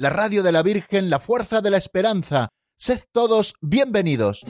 la radio de la Virgen, la fuerza de la esperanza. Sed todos bienvenidos.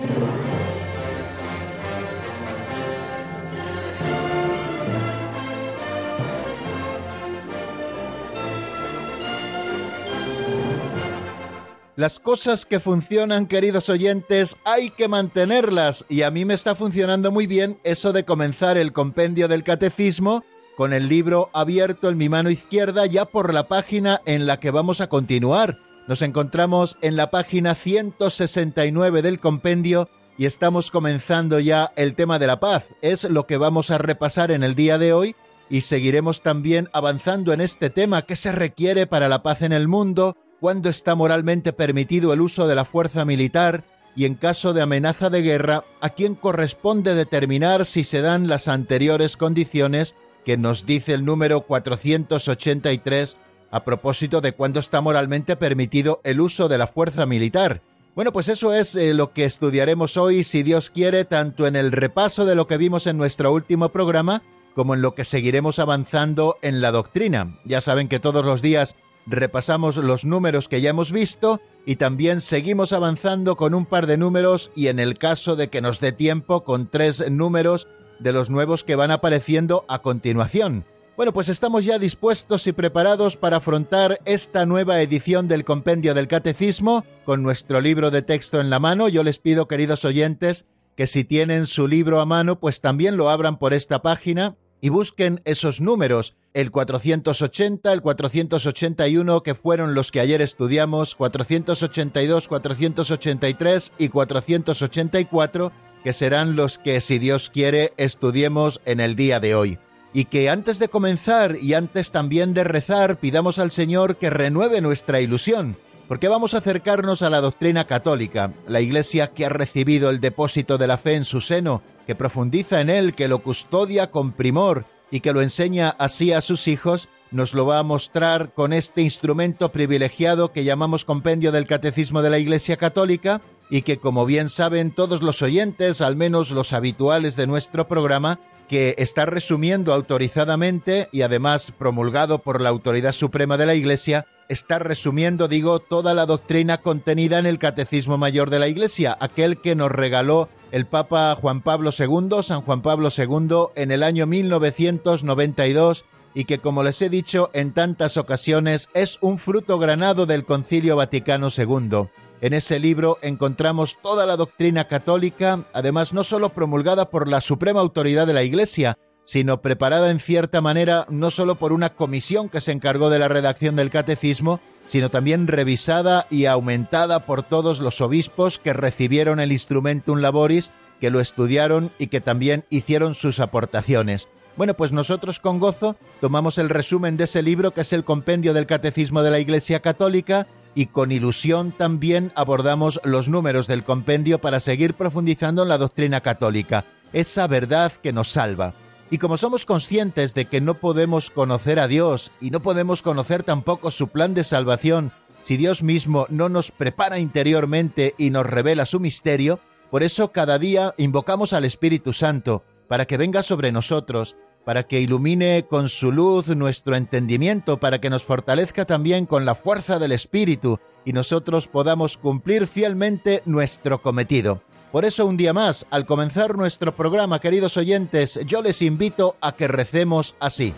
Las cosas que funcionan, queridos oyentes, hay que mantenerlas y a mí me está funcionando muy bien eso de comenzar el compendio del catecismo con el libro abierto en mi mano izquierda ya por la página en la que vamos a continuar. Nos encontramos en la página 169 del compendio y estamos comenzando ya el tema de la paz. Es lo que vamos a repasar en el día de hoy y seguiremos también avanzando en este tema que se requiere para la paz en el mundo, cuándo está moralmente permitido el uso de la fuerza militar y en caso de amenaza de guerra, a quién corresponde determinar si se dan las anteriores condiciones que nos dice el número 483 a propósito de cuándo está moralmente permitido el uso de la fuerza militar. Bueno, pues eso es eh, lo que estudiaremos hoy, si Dios quiere, tanto en el repaso de lo que vimos en nuestro último programa, como en lo que seguiremos avanzando en la doctrina. Ya saben que todos los días repasamos los números que ya hemos visto y también seguimos avanzando con un par de números y en el caso de que nos dé tiempo con tres números de los nuevos que van apareciendo a continuación. Bueno, pues estamos ya dispuestos y preparados para afrontar esta nueva edición del Compendio del Catecismo con nuestro libro de texto en la mano. Yo les pido, queridos oyentes, que si tienen su libro a mano, pues también lo abran por esta página y busquen esos números el 480, el 481, que fueron los que ayer estudiamos, 482, 483 y 484, que serán los que, si Dios quiere, estudiemos en el día de hoy. Y que antes de comenzar y antes también de rezar, pidamos al Señor que renueve nuestra ilusión, porque vamos a acercarnos a la doctrina católica, la Iglesia que ha recibido el depósito de la fe en su seno, que profundiza en él, que lo custodia con primor, y que lo enseña así a sus hijos, nos lo va a mostrar con este instrumento privilegiado que llamamos Compendio del Catecismo de la Iglesia Católica y que, como bien saben todos los oyentes, al menos los habituales de nuestro programa, que está resumiendo autorizadamente y además promulgado por la Autoridad Suprema de la Iglesia, está resumiendo, digo, toda la doctrina contenida en el Catecismo Mayor de la Iglesia, aquel que nos regaló el Papa Juan Pablo II, San Juan Pablo II, en el año 1992 y que, como les he dicho en tantas ocasiones, es un fruto granado del Concilio Vaticano II. En ese libro encontramos toda la doctrina católica, además no solo promulgada por la suprema autoridad de la Iglesia, sino preparada en cierta manera no solo por una comisión que se encargó de la redacción del catecismo, sino también revisada y aumentada por todos los obispos que recibieron el Instrumentum Laboris, que lo estudiaron y que también hicieron sus aportaciones. Bueno, pues nosotros con gozo tomamos el resumen de ese libro que es el Compendio del Catecismo de la Iglesia Católica y con ilusión también abordamos los números del compendio para seguir profundizando en la doctrina católica, esa verdad que nos salva. Y como somos conscientes de que no podemos conocer a Dios y no podemos conocer tampoco su plan de salvación si Dios mismo no nos prepara interiormente y nos revela su misterio, por eso cada día invocamos al Espíritu Santo para que venga sobre nosotros, para que ilumine con su luz nuestro entendimiento, para que nos fortalezca también con la fuerza del Espíritu y nosotros podamos cumplir fielmente nuestro cometido. Por eso un día más, al comenzar nuestro programa, queridos oyentes, yo les invito a que recemos así.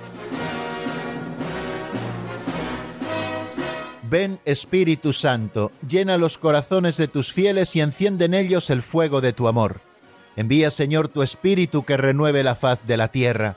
Ven Espíritu Santo, llena los corazones de tus fieles y enciende en ellos el fuego de tu amor. Envía Señor tu Espíritu que renueve la faz de la tierra.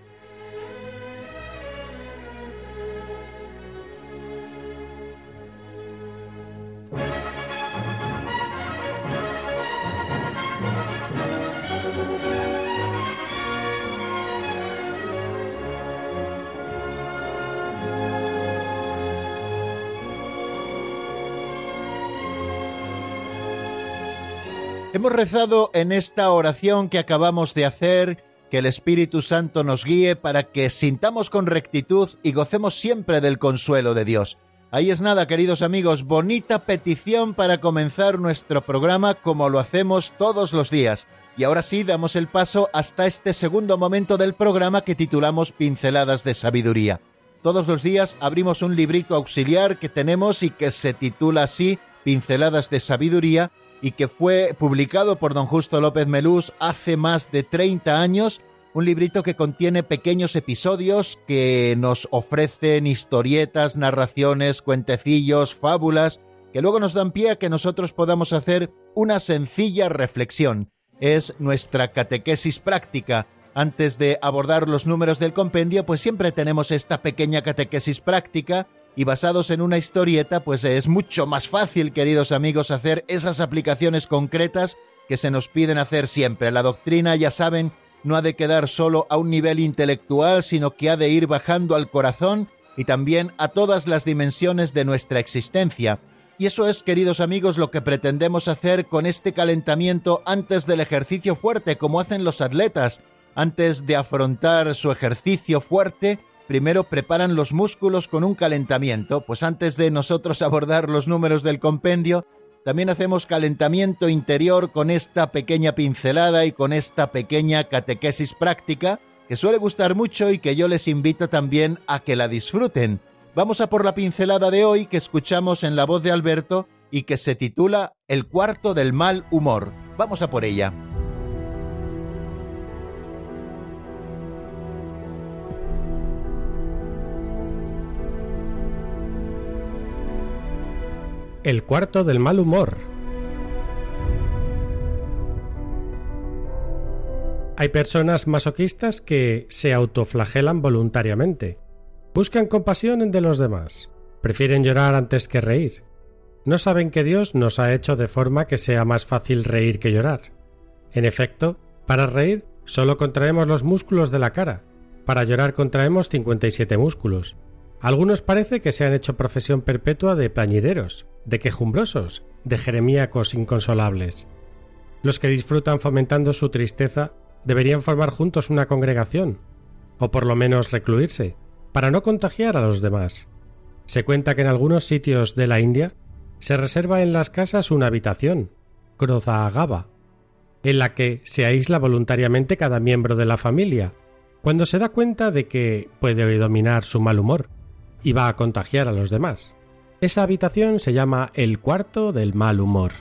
Hemos rezado en esta oración que acabamos de hacer que el Espíritu Santo nos guíe para que sintamos con rectitud y gocemos siempre del consuelo de Dios. Ahí es nada, queridos amigos, bonita petición para comenzar nuestro programa como lo hacemos todos los días. Y ahora sí, damos el paso hasta este segundo momento del programa que titulamos Pinceladas de Sabiduría. Todos los días abrimos un librito auxiliar que tenemos y que se titula así Pinceladas de Sabiduría y que fue publicado por don Justo López Melús hace más de 30 años, un librito que contiene pequeños episodios que nos ofrecen historietas, narraciones, cuentecillos, fábulas, que luego nos dan pie a que nosotros podamos hacer una sencilla reflexión. Es nuestra catequesis práctica. Antes de abordar los números del compendio, pues siempre tenemos esta pequeña catequesis práctica y basados en una historieta, pues es mucho más fácil, queridos amigos, hacer esas aplicaciones concretas que se nos piden hacer siempre. La doctrina, ya saben, no ha de quedar solo a un nivel intelectual, sino que ha de ir bajando al corazón y también a todas las dimensiones de nuestra existencia. Y eso es, queridos amigos, lo que pretendemos hacer con este calentamiento antes del ejercicio fuerte, como hacen los atletas. Antes de afrontar su ejercicio fuerte, primero preparan los músculos con un calentamiento, pues antes de nosotros abordar los números del compendio, también hacemos calentamiento interior con esta pequeña pincelada y con esta pequeña catequesis práctica, que suele gustar mucho y que yo les invito también a que la disfruten. Vamos a por la pincelada de hoy que escuchamos en la voz de Alberto y que se titula El cuarto del mal humor. Vamos a por ella. El cuarto del mal humor. Hay personas masoquistas que se autoflagelan voluntariamente. Buscan compasión en de los demás. Prefieren llorar antes que reír. No saben que Dios nos ha hecho de forma que sea más fácil reír que llorar. En efecto, para reír solo contraemos los músculos de la cara. Para llorar contraemos 57 músculos. Algunos parece que se han hecho profesión perpetua de plañideros, de quejumbrosos, de jeremíacos inconsolables. Los que disfrutan fomentando su tristeza deberían formar juntos una congregación, o por lo menos recluirse, para no contagiar a los demás. Se cuenta que en algunos sitios de la India se reserva en las casas una habitación, Agaba, en la que se aísla voluntariamente cada miembro de la familia, cuando se da cuenta de que puede dominar su mal humor y va a contagiar a los demás. Esa habitación se llama el cuarto del mal humor.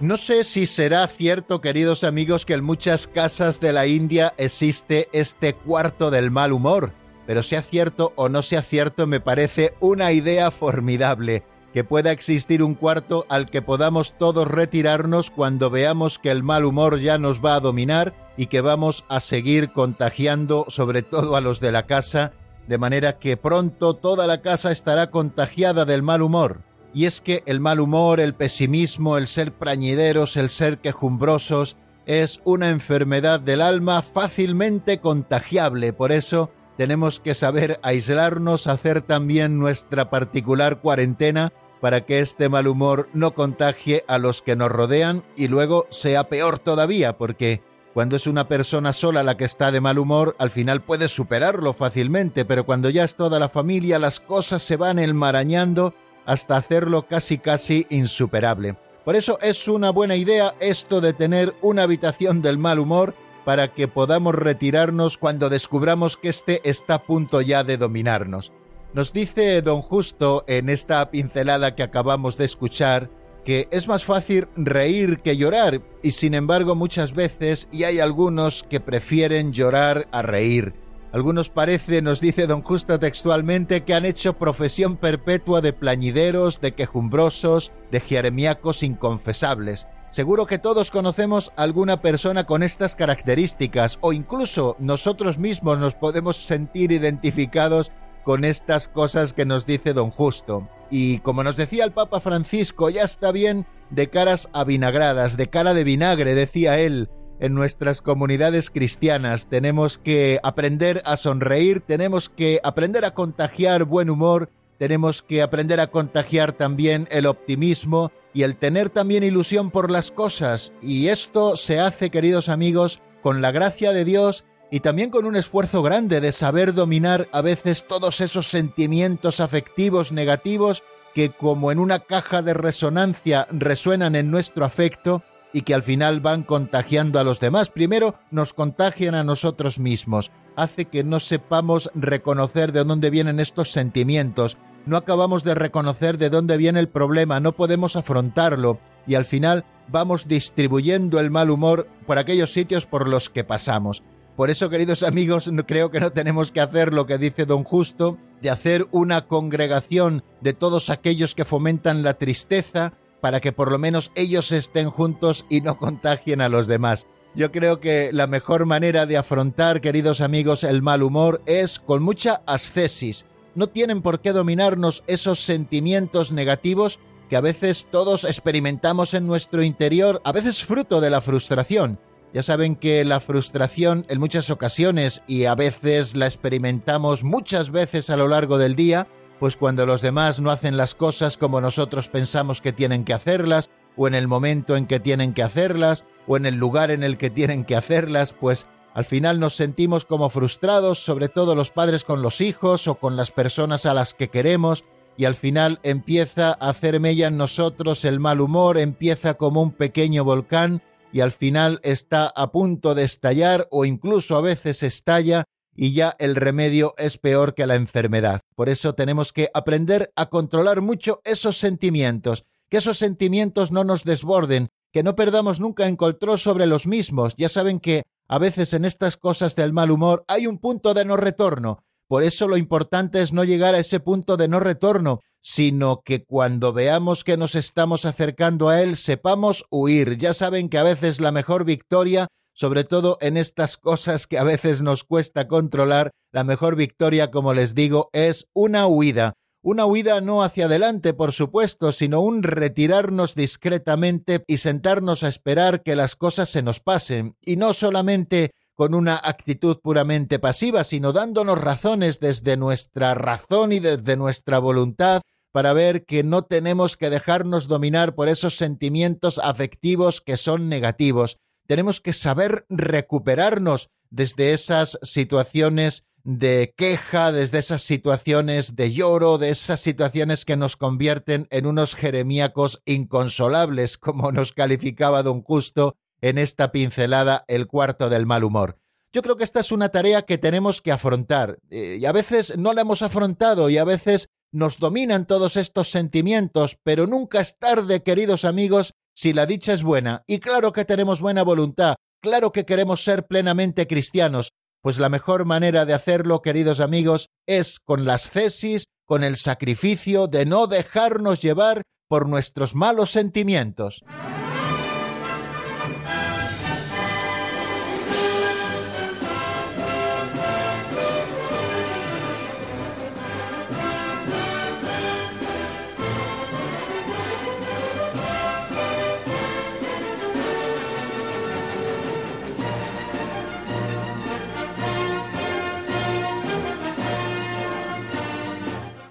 No sé si será cierto, queridos amigos, que en muchas casas de la India existe este cuarto del mal humor, pero sea cierto o no sea cierto, me parece una idea formidable que pueda existir un cuarto al que podamos todos retirarnos cuando veamos que el mal humor ya nos va a dominar y que vamos a seguir contagiando sobre todo a los de la casa, de manera que pronto toda la casa estará contagiada del mal humor. Y es que el mal humor, el pesimismo, el ser prañideros, el ser quejumbrosos, es una enfermedad del alma fácilmente contagiable. Por eso tenemos que saber aislarnos, hacer también nuestra particular cuarentena para que este mal humor no contagie a los que nos rodean y luego sea peor todavía, porque cuando es una persona sola la que está de mal humor, al final puede superarlo fácilmente, pero cuando ya es toda la familia, las cosas se van enmarañando hasta hacerlo casi casi insuperable. Por eso es una buena idea esto de tener una habitación del mal humor para que podamos retirarnos cuando descubramos que éste está a punto ya de dominarnos. Nos dice don Justo en esta pincelada que acabamos de escuchar que es más fácil reír que llorar y sin embargo muchas veces y hay algunos que prefieren llorar a reír. Algunos parece, nos dice don Justo textualmente, que han hecho profesión perpetua de plañideros, de quejumbrosos, de jeremiacos inconfesables. Seguro que todos conocemos alguna persona con estas características o incluso nosotros mismos nos podemos sentir identificados con estas cosas que nos dice don Justo. Y como nos decía el Papa Francisco, ya está bien de caras avinagradas, de cara de vinagre, decía él, en nuestras comunidades cristianas. Tenemos que aprender a sonreír, tenemos que aprender a contagiar buen humor tenemos que aprender a contagiar también el optimismo y el tener también ilusión por las cosas. Y esto se hace, queridos amigos, con la gracia de Dios y también con un esfuerzo grande de saber dominar a veces todos esos sentimientos afectivos negativos que como en una caja de resonancia resuenan en nuestro afecto y que al final van contagiando a los demás. Primero nos contagian a nosotros mismos, hace que no sepamos reconocer de dónde vienen estos sentimientos, no acabamos de reconocer de dónde viene el problema, no podemos afrontarlo y al final vamos distribuyendo el mal humor por aquellos sitios por los que pasamos. Por eso, queridos amigos, creo que no tenemos que hacer lo que dice don Justo, de hacer una congregación de todos aquellos que fomentan la tristeza, para que por lo menos ellos estén juntos y no contagien a los demás. Yo creo que la mejor manera de afrontar, queridos amigos, el mal humor es con mucha ascesis. No tienen por qué dominarnos esos sentimientos negativos que a veces todos experimentamos en nuestro interior, a veces fruto de la frustración. Ya saben que la frustración en muchas ocasiones y a veces la experimentamos muchas veces a lo largo del día, pues cuando los demás no hacen las cosas como nosotros pensamos que tienen que hacerlas, o en el momento en que tienen que hacerlas, o en el lugar en el que tienen que hacerlas, pues al final nos sentimos como frustrados, sobre todo los padres con los hijos o con las personas a las que queremos, y al final empieza a hacer mella en nosotros el mal humor, empieza como un pequeño volcán y al final está a punto de estallar o incluso a veces estalla y ya el remedio es peor que la enfermedad. Por eso tenemos que aprender a controlar mucho esos sentimientos, que esos sentimientos no nos desborden, que no perdamos nunca el control sobre los mismos. Ya saben que a veces en estas cosas del mal humor hay un punto de no retorno. Por eso lo importante es no llegar a ese punto de no retorno, sino que cuando veamos que nos estamos acercando a Él sepamos huir. Ya saben que a veces la mejor victoria, sobre todo en estas cosas que a veces nos cuesta controlar, la mejor victoria, como les digo, es una huida. Una huida no hacia adelante, por supuesto, sino un retirarnos discretamente y sentarnos a esperar que las cosas se nos pasen, y no solamente con una actitud puramente pasiva, sino dándonos razones desde nuestra razón y desde nuestra voluntad para ver que no tenemos que dejarnos dominar por esos sentimientos afectivos que son negativos. Tenemos que saber recuperarnos desde esas situaciones de queja, desde esas situaciones de lloro, de esas situaciones que nos convierten en unos jeremíacos inconsolables, como nos calificaba don Justo en esta pincelada el cuarto del mal humor. Yo creo que esta es una tarea que tenemos que afrontar eh, y a veces no la hemos afrontado y a veces nos dominan todos estos sentimientos, pero nunca es tarde, queridos amigos, si la dicha es buena. Y claro que tenemos buena voluntad, claro que queremos ser plenamente cristianos, pues la mejor manera de hacerlo, queridos amigos, es con las cesis, con el sacrificio de no dejarnos llevar por nuestros malos sentimientos.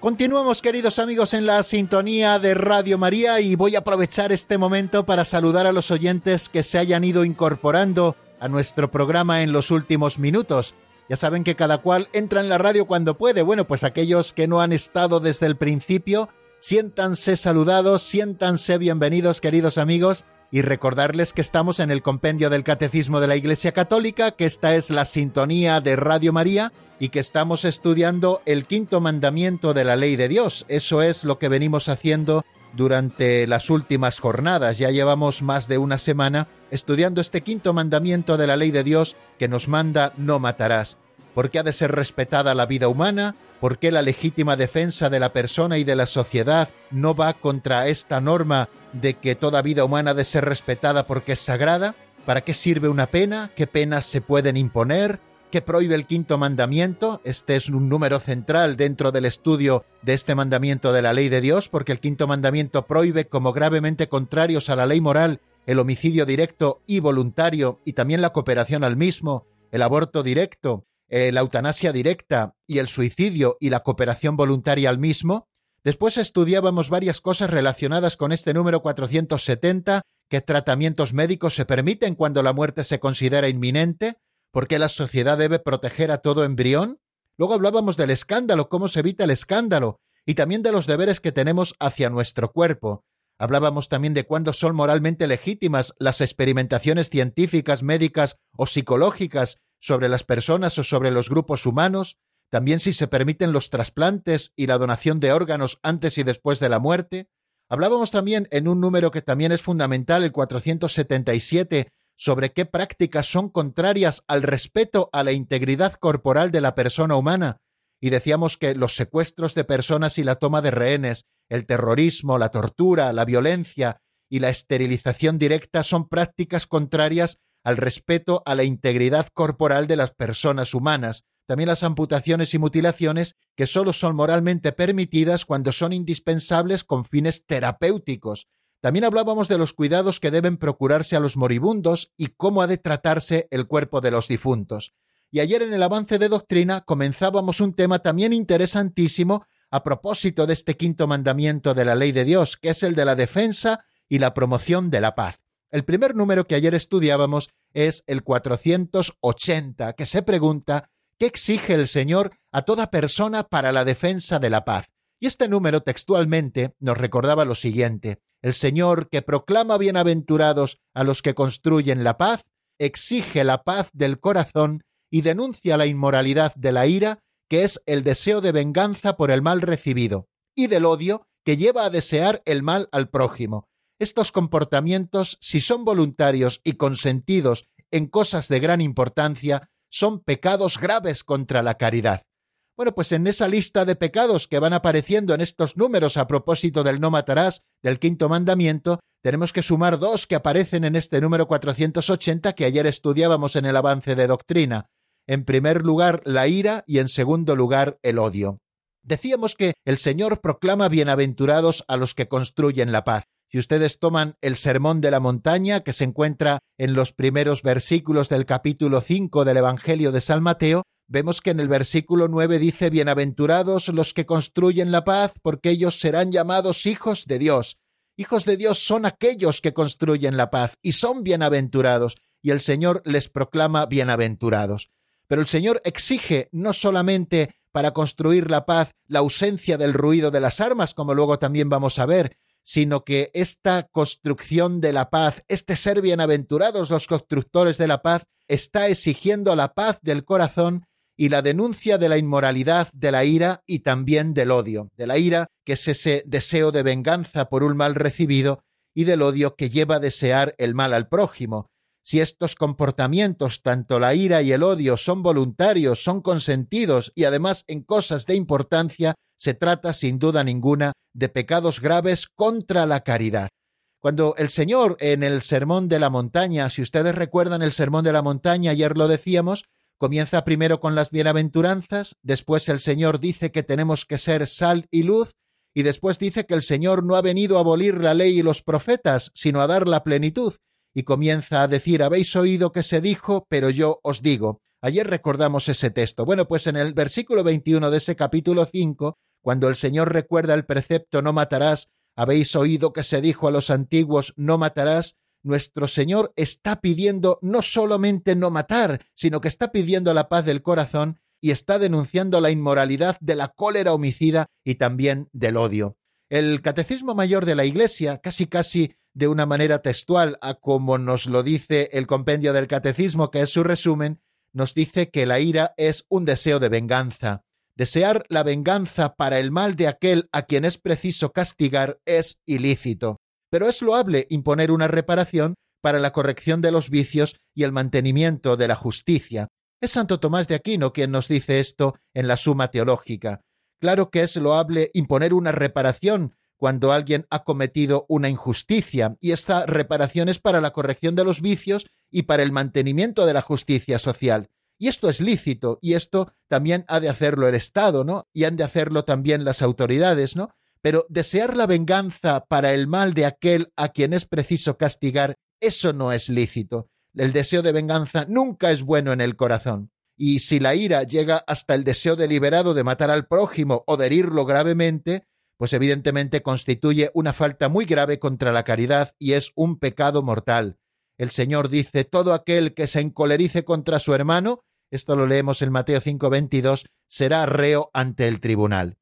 Continuamos, queridos amigos, en la sintonía de Radio María y voy a aprovechar este momento para saludar a los oyentes que se hayan ido incorporando a nuestro programa en los últimos minutos. Ya saben que cada cual entra en la radio cuando puede. Bueno, pues aquellos que no han estado desde el principio, siéntanse saludados, siéntanse bienvenidos, queridos amigos, y recordarles que estamos en el compendio del Catecismo de la Iglesia Católica, que esta es la sintonía de Radio María y que estamos estudiando el quinto mandamiento de la ley de Dios. Eso es lo que venimos haciendo durante las últimas jornadas. Ya llevamos más de una semana estudiando este quinto mandamiento de la ley de Dios que nos manda no matarás. porque ha de ser respetada la vida humana? ¿Por qué la legítima defensa de la persona y de la sociedad no va contra esta norma de que toda vida humana ha de ser respetada porque es sagrada? ¿Para qué sirve una pena? ¿Qué penas se pueden imponer? ¿Qué prohíbe el quinto mandamiento? Este es un número central dentro del estudio de este mandamiento de la ley de Dios, porque el quinto mandamiento prohíbe como gravemente contrarios a la ley moral el homicidio directo y voluntario y también la cooperación al mismo, el aborto directo, eh, la eutanasia directa y el suicidio y la cooperación voluntaria al mismo, Después estudiábamos varias cosas relacionadas con este número 470, qué tratamientos médicos se permiten cuando la muerte se considera inminente, por qué la sociedad debe proteger a todo embrión. Luego hablábamos del escándalo, cómo se evita el escándalo, y también de los deberes que tenemos hacia nuestro cuerpo. Hablábamos también de cuándo son moralmente legítimas las experimentaciones científicas, médicas o psicológicas sobre las personas o sobre los grupos humanos, también si se permiten los trasplantes y la donación de órganos antes y después de la muerte. Hablábamos también en un número que también es fundamental, el 477, sobre qué prácticas son contrarias al respeto a la integridad corporal de la persona humana, y decíamos que los secuestros de personas y la toma de rehenes, el terrorismo, la tortura, la violencia y la esterilización directa son prácticas contrarias al respeto a la integridad corporal de las personas humanas, también las amputaciones y mutilaciones que solo son moralmente permitidas cuando son indispensables con fines terapéuticos. También hablábamos de los cuidados que deben procurarse a los moribundos y cómo ha de tratarse el cuerpo de los difuntos. Y ayer en el avance de doctrina comenzábamos un tema también interesantísimo a propósito de este quinto mandamiento de la ley de Dios, que es el de la defensa y la promoción de la paz. El primer número que ayer estudiábamos es el 480, que se pregunta ¿Qué exige el Señor a toda persona para la defensa de la paz? Y este número textualmente nos recordaba lo siguiente. El Señor que proclama bienaventurados a los que construyen la paz, exige la paz del corazón y denuncia la inmoralidad de la ira, que es el deseo de venganza por el mal recibido, y del odio que lleva a desear el mal al prójimo. Estos comportamientos, si son voluntarios y consentidos en cosas de gran importancia, son pecados graves contra la caridad. Bueno, pues en esa lista de pecados que van apareciendo en estos números a propósito del no matarás, del quinto mandamiento, tenemos que sumar dos que aparecen en este número 480 que ayer estudiábamos en el avance de doctrina. En primer lugar, la ira y en segundo lugar, el odio. Decíamos que el Señor proclama bienaventurados a los que construyen la paz. Si ustedes toman el Sermón de la Montaña, que se encuentra en los primeros versículos del capítulo 5 del Evangelio de San Mateo, vemos que en el versículo 9 dice, Bienaventurados los que construyen la paz, porque ellos serán llamados hijos de Dios. Hijos de Dios son aquellos que construyen la paz y son bienaventurados, y el Señor les proclama bienaventurados. Pero el Señor exige no solamente para construir la paz la ausencia del ruido de las armas, como luego también vamos a ver, sino que esta construcción de la paz, este ser bienaventurados los constructores de la paz, está exigiendo la paz del corazón y la denuncia de la inmoralidad, de la ira y también del odio, de la ira que es ese deseo de venganza por un mal recibido y del odio que lleva a desear el mal al prójimo. Si estos comportamientos, tanto la ira y el odio, son voluntarios, son consentidos y además en cosas de importancia, se trata sin duda ninguna de pecados graves contra la caridad. Cuando el Señor en el Sermón de la Montaña, si ustedes recuerdan el Sermón de la Montaña, ayer lo decíamos, comienza primero con las bienaventuranzas, después el Señor dice que tenemos que ser sal y luz, y después dice que el Señor no ha venido a abolir la ley y los profetas, sino a dar la plenitud, y comienza a decir, habéis oído que se dijo, pero yo os digo. Ayer recordamos ese texto. Bueno, pues en el versículo 21 de ese capítulo 5 cuando el Señor recuerda el precepto no matarás, habéis oído que se dijo a los antiguos no matarás, nuestro Señor está pidiendo no solamente no matar, sino que está pidiendo la paz del corazón y está denunciando la inmoralidad de la cólera homicida y también del odio. El Catecismo Mayor de la Iglesia, casi casi de una manera textual a como nos lo dice el compendio del Catecismo, que es su resumen, nos dice que la ira es un deseo de venganza, Desear la venganza para el mal de aquel a quien es preciso castigar es ilícito, pero es loable imponer una reparación para la corrección de los vicios y el mantenimiento de la justicia. Es Santo Tomás de Aquino quien nos dice esto en la Suma Teológica. Claro que es loable imponer una reparación cuando alguien ha cometido una injusticia, y esta reparación es para la corrección de los vicios y para el mantenimiento de la justicia social. Y esto es lícito, y esto también ha de hacerlo el Estado, ¿no? Y han de hacerlo también las autoridades, ¿no? Pero desear la venganza para el mal de aquel a quien es preciso castigar, eso no es lícito. El deseo de venganza nunca es bueno en el corazón. Y si la ira llega hasta el deseo deliberado de matar al prójimo o de herirlo gravemente, pues evidentemente constituye una falta muy grave contra la caridad y es un pecado mortal. El Señor dice, todo aquel que se encolerice contra su hermano, esto lo leemos en Mateo 5:22, será reo ante el tribunal.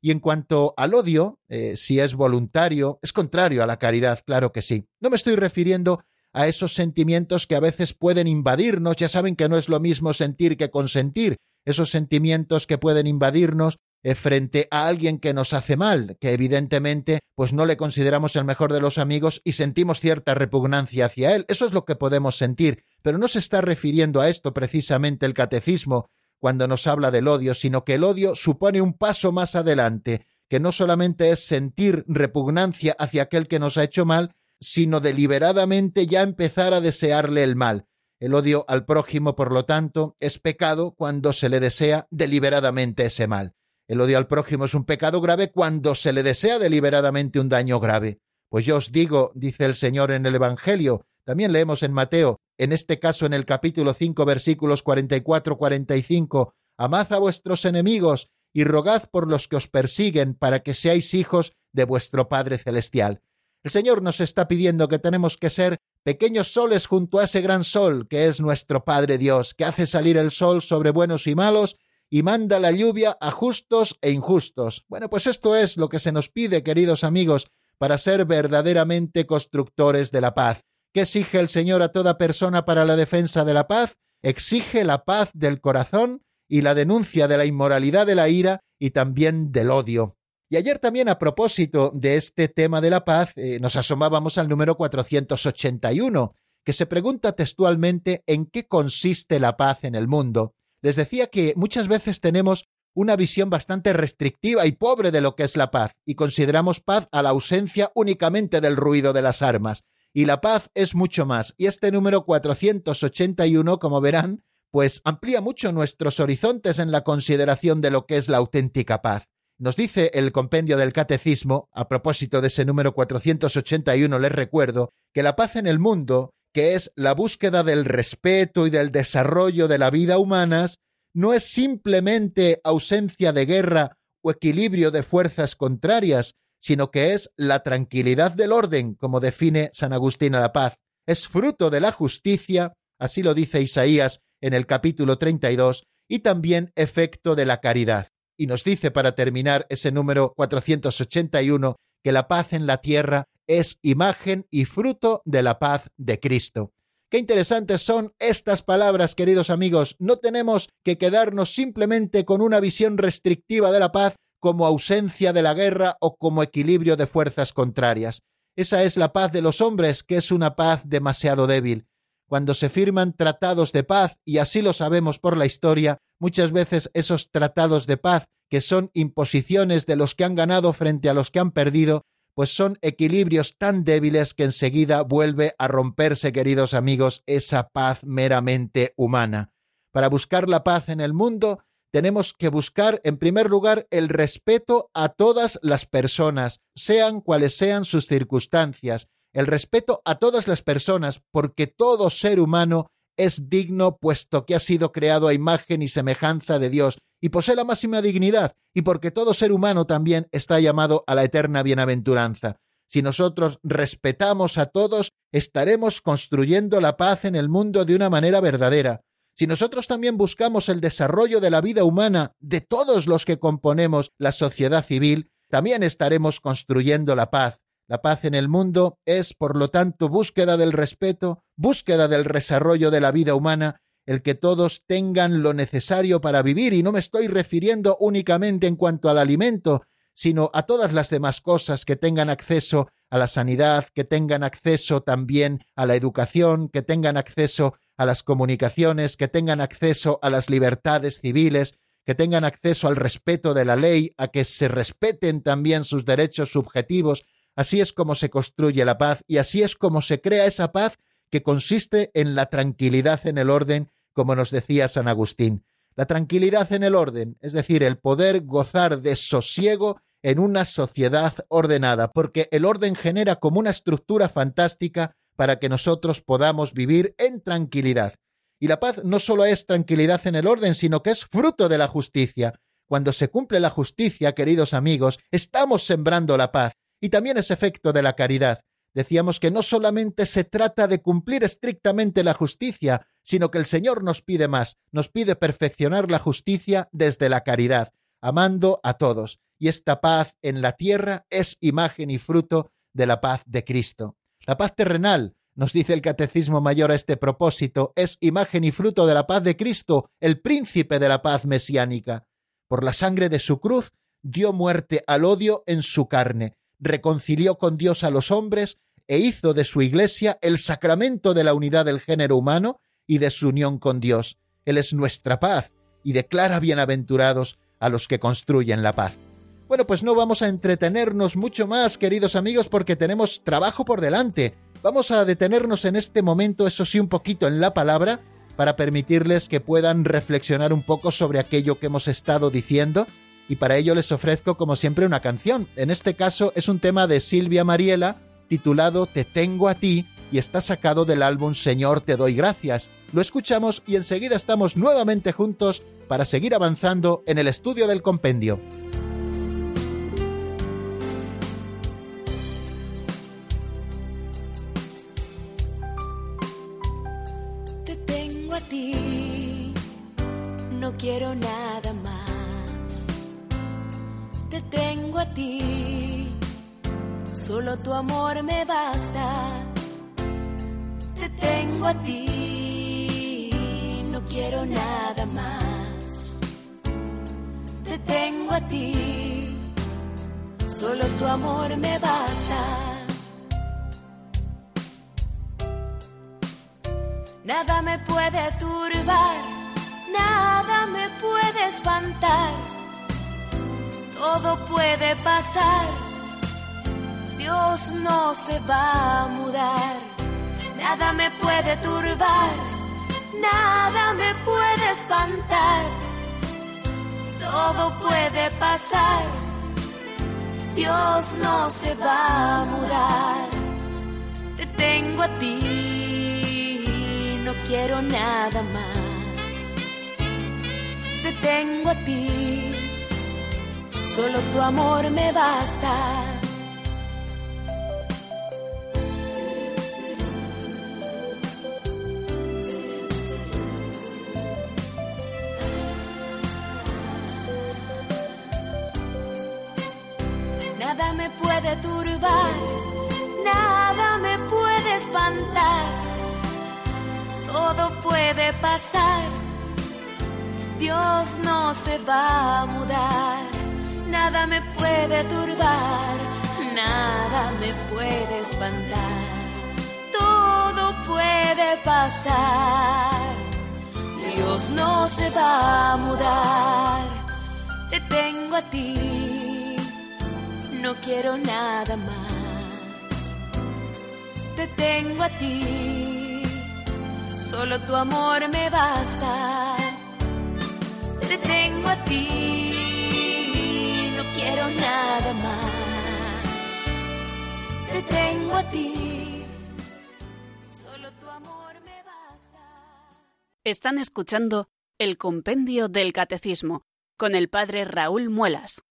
Y en cuanto al odio, eh, si es voluntario, es contrario a la caridad, claro que sí. No me estoy refiriendo a esos sentimientos que a veces pueden invadirnos, ya saben que no es lo mismo sentir que consentir, esos sentimientos que pueden invadirnos eh, frente a alguien que nos hace mal, que evidentemente pues no le consideramos el mejor de los amigos y sentimos cierta repugnancia hacia él. Eso es lo que podemos sentir, pero no se está refiriendo a esto precisamente el catecismo cuando nos habla del odio, sino que el odio supone un paso más adelante, que no solamente es sentir repugnancia hacia aquel que nos ha hecho mal, sino deliberadamente ya empezar a desearle el mal. El odio al prójimo, por lo tanto, es pecado cuando se le desea deliberadamente ese mal. El odio al prójimo es un pecado grave cuando se le desea deliberadamente un daño grave. Pues yo os digo, dice el Señor en el Evangelio, también leemos en Mateo, en este caso en el capítulo 5 versículos 44-45, amad a vuestros enemigos y rogad por los que os persiguen para que seáis hijos de vuestro Padre Celestial. El Señor nos está pidiendo que tenemos que ser pequeños soles junto a ese gran sol que es nuestro Padre Dios, que hace salir el sol sobre buenos y malos y manda la lluvia a justos e injustos. Bueno, pues esto es lo que se nos pide, queridos amigos, para ser verdaderamente constructores de la paz. ¿Qué exige el Señor a toda persona para la defensa de la paz? Exige la paz del corazón y la denuncia de la inmoralidad de la ira y también del odio. Y ayer también a propósito de este tema de la paz, eh, nos asomábamos al número 481, que se pregunta textualmente en qué consiste la paz en el mundo les decía que muchas veces tenemos una visión bastante restrictiva y pobre de lo que es la paz, y consideramos paz a la ausencia únicamente del ruido de las armas. Y la paz es mucho más, y este número 481, como verán, pues amplía mucho nuestros horizontes en la consideración de lo que es la auténtica paz. Nos dice el compendio del Catecismo, a propósito de ese número 481, les recuerdo, que la paz en el mundo que es la búsqueda del respeto y del desarrollo de la vida humanas, no es simplemente ausencia de guerra o equilibrio de fuerzas contrarias, sino que es la tranquilidad del orden, como define San Agustín a la paz. Es fruto de la justicia, así lo dice Isaías en el capítulo 32, y también efecto de la caridad. Y nos dice para terminar ese número 481 que la paz en la tierra es imagen y fruto de la paz de Cristo. Qué interesantes son estas palabras, queridos amigos. No tenemos que quedarnos simplemente con una visión restrictiva de la paz como ausencia de la guerra o como equilibrio de fuerzas contrarias. Esa es la paz de los hombres, que es una paz demasiado débil. Cuando se firman tratados de paz, y así lo sabemos por la historia, muchas veces esos tratados de paz, que son imposiciones de los que han ganado frente a los que han perdido, pues son equilibrios tan débiles que enseguida vuelve a romperse, queridos amigos, esa paz meramente humana. Para buscar la paz en el mundo, tenemos que buscar, en primer lugar, el respeto a todas las personas, sean cuales sean sus circunstancias, el respeto a todas las personas, porque todo ser humano es digno puesto que ha sido creado a imagen y semejanza de Dios y posee la máxima dignidad, y porque todo ser humano también está llamado a la eterna bienaventuranza. Si nosotros respetamos a todos, estaremos construyendo la paz en el mundo de una manera verdadera. Si nosotros también buscamos el desarrollo de la vida humana de todos los que componemos la sociedad civil, también estaremos construyendo la paz. La paz en el mundo es, por lo tanto, búsqueda del respeto, búsqueda del desarrollo de la vida humana el que todos tengan lo necesario para vivir, y no me estoy refiriendo únicamente en cuanto al alimento, sino a todas las demás cosas que tengan acceso a la sanidad, que tengan acceso también a la educación, que tengan acceso a las comunicaciones, que tengan acceso a las libertades civiles, que tengan acceso al respeto de la ley, a que se respeten también sus derechos subjetivos. Así es como se construye la paz y así es como se crea esa paz que consiste en la tranquilidad en el orden, como nos decía San Agustín. La tranquilidad en el orden, es decir, el poder gozar de sosiego en una sociedad ordenada, porque el orden genera como una estructura fantástica para que nosotros podamos vivir en tranquilidad. Y la paz no solo es tranquilidad en el orden, sino que es fruto de la justicia. Cuando se cumple la justicia, queridos amigos, estamos sembrando la paz, y también es efecto de la caridad. Decíamos que no solamente se trata de cumplir estrictamente la justicia, sino que el Señor nos pide más, nos pide perfeccionar la justicia desde la caridad, amando a todos. Y esta paz en la tierra es imagen y fruto de la paz de Cristo. La paz terrenal, nos dice el Catecismo Mayor a este propósito, es imagen y fruto de la paz de Cristo, el príncipe de la paz mesiánica. Por la sangre de su cruz dio muerte al odio en su carne, reconcilió con Dios a los hombres e hizo de su Iglesia el sacramento de la unidad del género humano y de su unión con Dios. Él es nuestra paz y declara bienaventurados a los que construyen la paz. Bueno, pues no vamos a entretenernos mucho más, queridos amigos, porque tenemos trabajo por delante. Vamos a detenernos en este momento, eso sí, un poquito en la palabra, para permitirles que puedan reflexionar un poco sobre aquello que hemos estado diciendo y para ello les ofrezco como siempre una canción. En este caso es un tema de Silvia Mariela titulado Te tengo a ti y está sacado del álbum Señor te doy gracias. Lo escuchamos y enseguida estamos nuevamente juntos para seguir avanzando en el estudio del compendio. Quiero nada más. Te tengo a ti Solo tu amor me basta. Te tengo a ti, no quiero nada más. Te tengo a ti, solo tu amor me basta. Nada me puede turbar, nada me puede espantar. Todo puede pasar. Dios no se va a mudar, nada me puede turbar, nada me puede espantar, todo puede pasar, Dios no se va a mudar, te tengo a ti, no quiero nada más, tengo a ti, solo tu amor me basta. Puede turbar, nada me puede espantar, todo puede pasar, Dios no se va a mudar, nada me puede turbar, nada me puede espantar, todo puede pasar, Dios no se va a mudar, te tengo a ti. No quiero nada más. Te tengo a ti, solo tu amor me basta. Te tengo a ti, no quiero nada más. Te tengo a ti, solo tu amor me basta. Están escuchando el Compendio del Catecismo con el Padre Raúl Muelas.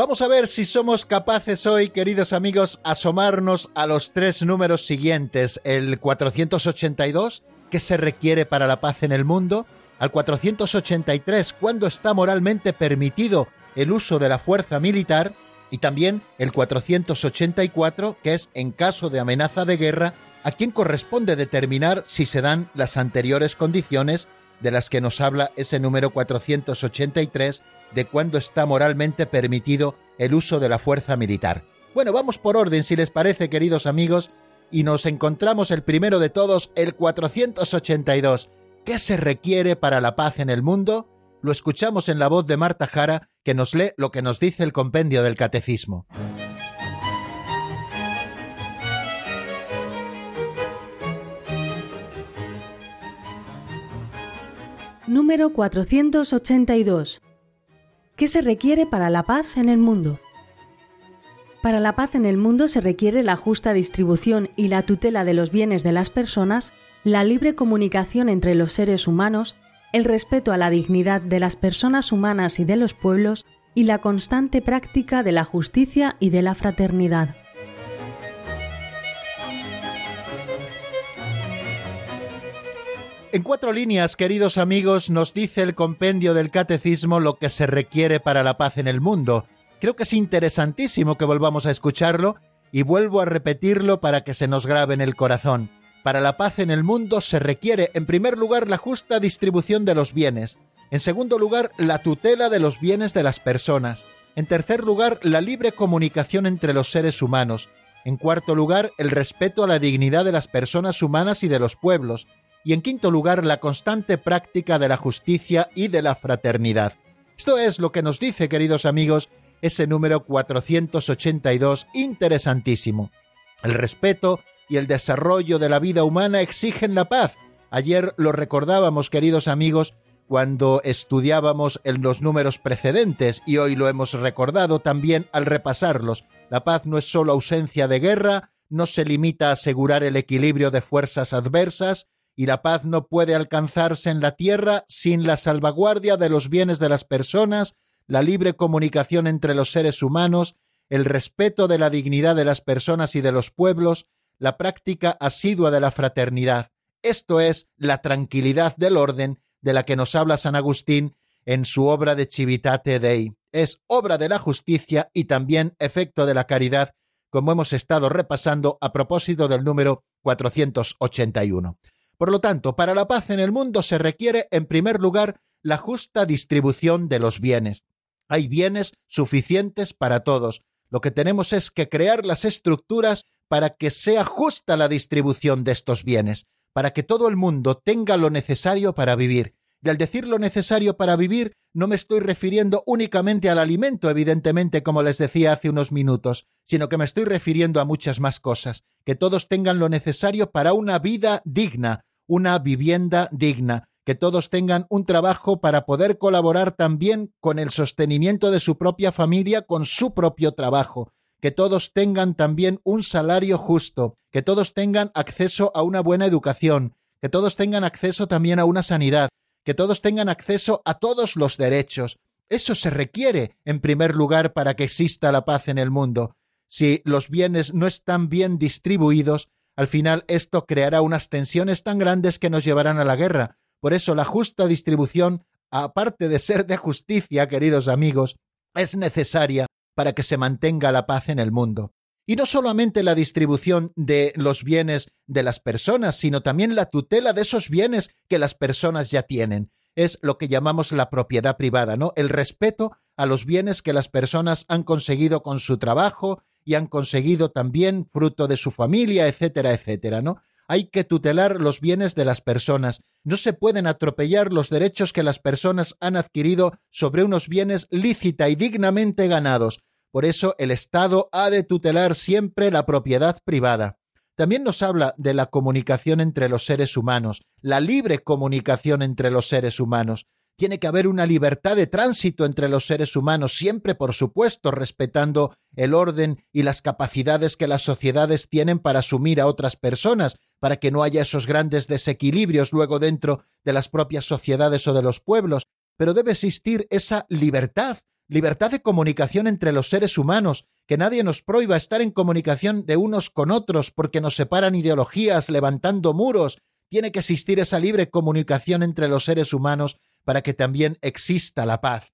Vamos a ver si somos capaces hoy, queridos amigos, asomarnos a los tres números siguientes. El 482, ¿qué se requiere para la paz en el mundo? Al 483, ¿cuándo está moralmente permitido el uso de la fuerza militar? Y también el 484, que es en caso de amenaza de guerra, a quién corresponde determinar si se dan las anteriores condiciones de las que nos habla ese número 483 de cuándo está moralmente permitido el uso de la fuerza militar. Bueno, vamos por orden, si les parece, queridos amigos, y nos encontramos el primero de todos, el 482. ¿Qué se requiere para la paz en el mundo? Lo escuchamos en la voz de Marta Jara, que nos lee lo que nos dice el compendio del Catecismo. Número 482. ¿Qué se requiere para la paz en el mundo? Para la paz en el mundo se requiere la justa distribución y la tutela de los bienes de las personas, la libre comunicación entre los seres humanos, el respeto a la dignidad de las personas humanas y de los pueblos, y la constante práctica de la justicia y de la fraternidad. En cuatro líneas, queridos amigos, nos dice el compendio del catecismo lo que se requiere para la paz en el mundo. Creo que es interesantísimo que volvamos a escucharlo y vuelvo a repetirlo para que se nos grabe en el corazón. Para la paz en el mundo se requiere, en primer lugar, la justa distribución de los bienes. En segundo lugar, la tutela de los bienes de las personas. En tercer lugar, la libre comunicación entre los seres humanos. En cuarto lugar, el respeto a la dignidad de las personas humanas y de los pueblos y en quinto lugar la constante práctica de la justicia y de la fraternidad. Esto es lo que nos dice, queridos amigos, ese número 482 interesantísimo. El respeto y el desarrollo de la vida humana exigen la paz. Ayer lo recordábamos, queridos amigos, cuando estudiábamos en los números precedentes y hoy lo hemos recordado también al repasarlos. La paz no es solo ausencia de guerra, no se limita a asegurar el equilibrio de fuerzas adversas, y la paz no puede alcanzarse en la tierra sin la salvaguardia de los bienes de las personas, la libre comunicación entre los seres humanos, el respeto de la dignidad de las personas y de los pueblos, la práctica asidua de la fraternidad. Esto es la tranquilidad del orden de la que nos habla San Agustín en su obra de Civitate Dei. Es obra de la justicia y también efecto de la caridad, como hemos estado repasando a propósito del número 481. Por lo tanto, para la paz en el mundo se requiere, en primer lugar, la justa distribución de los bienes. Hay bienes suficientes para todos. Lo que tenemos es que crear las estructuras para que sea justa la distribución de estos bienes, para que todo el mundo tenga lo necesario para vivir. Y al decir lo necesario para vivir, no me estoy refiriendo únicamente al alimento, evidentemente, como les decía hace unos minutos, sino que me estoy refiriendo a muchas más cosas, que todos tengan lo necesario para una vida digna, una vivienda digna, que todos tengan un trabajo para poder colaborar también con el sostenimiento de su propia familia con su propio trabajo, que todos tengan también un salario justo, que todos tengan acceso a una buena educación, que todos tengan acceso también a una sanidad, que todos tengan acceso a todos los derechos. Eso se requiere, en primer lugar, para que exista la paz en el mundo. Si los bienes no están bien distribuidos, al final esto creará unas tensiones tan grandes que nos llevarán a la guerra. Por eso la justa distribución, aparte de ser de justicia, queridos amigos, es necesaria para que se mantenga la paz en el mundo. Y no solamente la distribución de los bienes de las personas, sino también la tutela de esos bienes que las personas ya tienen. Es lo que llamamos la propiedad privada, ¿no? El respeto a los bienes que las personas han conseguido con su trabajo y han conseguido también fruto de su familia, etcétera, etcétera, ¿no? Hay que tutelar los bienes de las personas. No se pueden atropellar los derechos que las personas han adquirido sobre unos bienes lícita y dignamente ganados. Por eso el Estado ha de tutelar siempre la propiedad privada. También nos habla de la comunicación entre los seres humanos, la libre comunicación entre los seres humanos. Tiene que haber una libertad de tránsito entre los seres humanos, siempre, por supuesto, respetando el orden y las capacidades que las sociedades tienen para asumir a otras personas, para que no haya esos grandes desequilibrios luego dentro de las propias sociedades o de los pueblos, pero debe existir esa libertad, libertad de comunicación entre los seres humanos, que nadie nos prohíba estar en comunicación de unos con otros porque nos separan ideologías levantando muros, tiene que existir esa libre comunicación entre los seres humanos para que también exista la paz.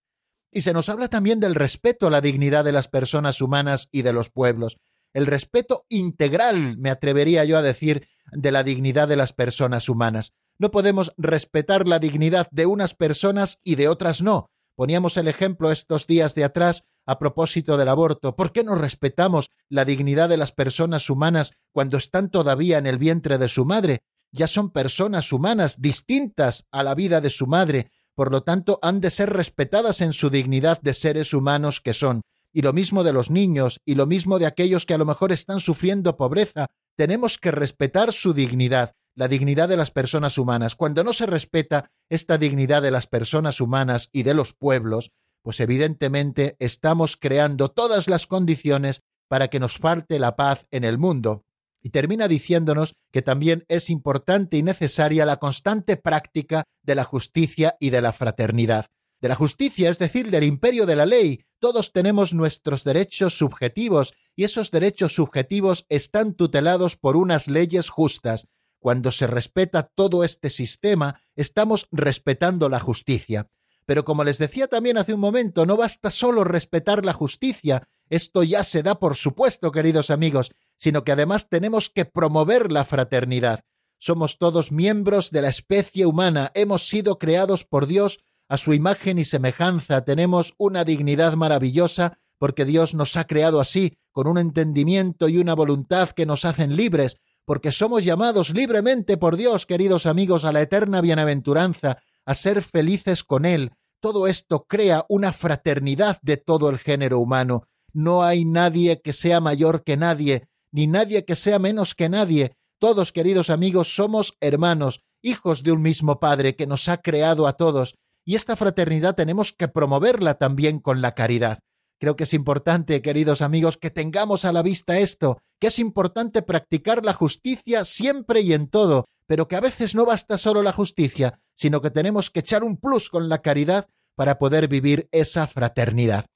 Y se nos habla también del respeto a la dignidad de las personas humanas y de los pueblos, el respeto integral, me atrevería yo a decir, de la dignidad de las personas humanas. No podemos respetar la dignidad de unas personas y de otras no. Poníamos el ejemplo estos días de atrás a propósito del aborto. ¿Por qué no respetamos la dignidad de las personas humanas cuando están todavía en el vientre de su madre? Ya son personas humanas distintas a la vida de su madre, por lo tanto han de ser respetadas en su dignidad de seres humanos que son. Y lo mismo de los niños, y lo mismo de aquellos que a lo mejor están sufriendo pobreza, tenemos que respetar su dignidad. la dignidad de las personas humanas. Cuando no se respeta esta dignidad de las personas humanas y de los pueblos, pues evidentemente estamos creando todas las condiciones para que nos falte la paz en el mundo. Y termina diciéndonos que también es importante y necesaria la constante práctica de la justicia y de la fraternidad. De la justicia, es decir, del imperio de la ley. Todos tenemos nuestros derechos subjetivos y esos derechos subjetivos están tutelados por unas leyes justas. Cuando se respeta todo este sistema, estamos respetando la justicia. Pero como les decía también hace un momento, no basta solo respetar la justicia, esto ya se da por supuesto, queridos amigos, sino que además tenemos que promover la fraternidad. Somos todos miembros de la especie humana, hemos sido creados por Dios a su imagen y semejanza, tenemos una dignidad maravillosa porque Dios nos ha creado así, con un entendimiento y una voluntad que nos hacen libres, porque somos llamados libremente por Dios, queridos amigos, a la eterna bienaventuranza, a ser felices con Él. Todo esto crea una fraternidad de todo el género humano. No hay nadie que sea mayor que nadie, ni nadie que sea menos que nadie. Todos, queridos amigos, somos hermanos, hijos de un mismo Padre que nos ha creado a todos, y esta fraternidad tenemos que promoverla también con la caridad. Creo que es importante, queridos amigos, que tengamos a la vista esto, que es importante practicar la justicia siempre y en todo, pero que a veces no basta solo la justicia, sino que tenemos que echar un plus con la caridad para poder vivir esa fraternidad.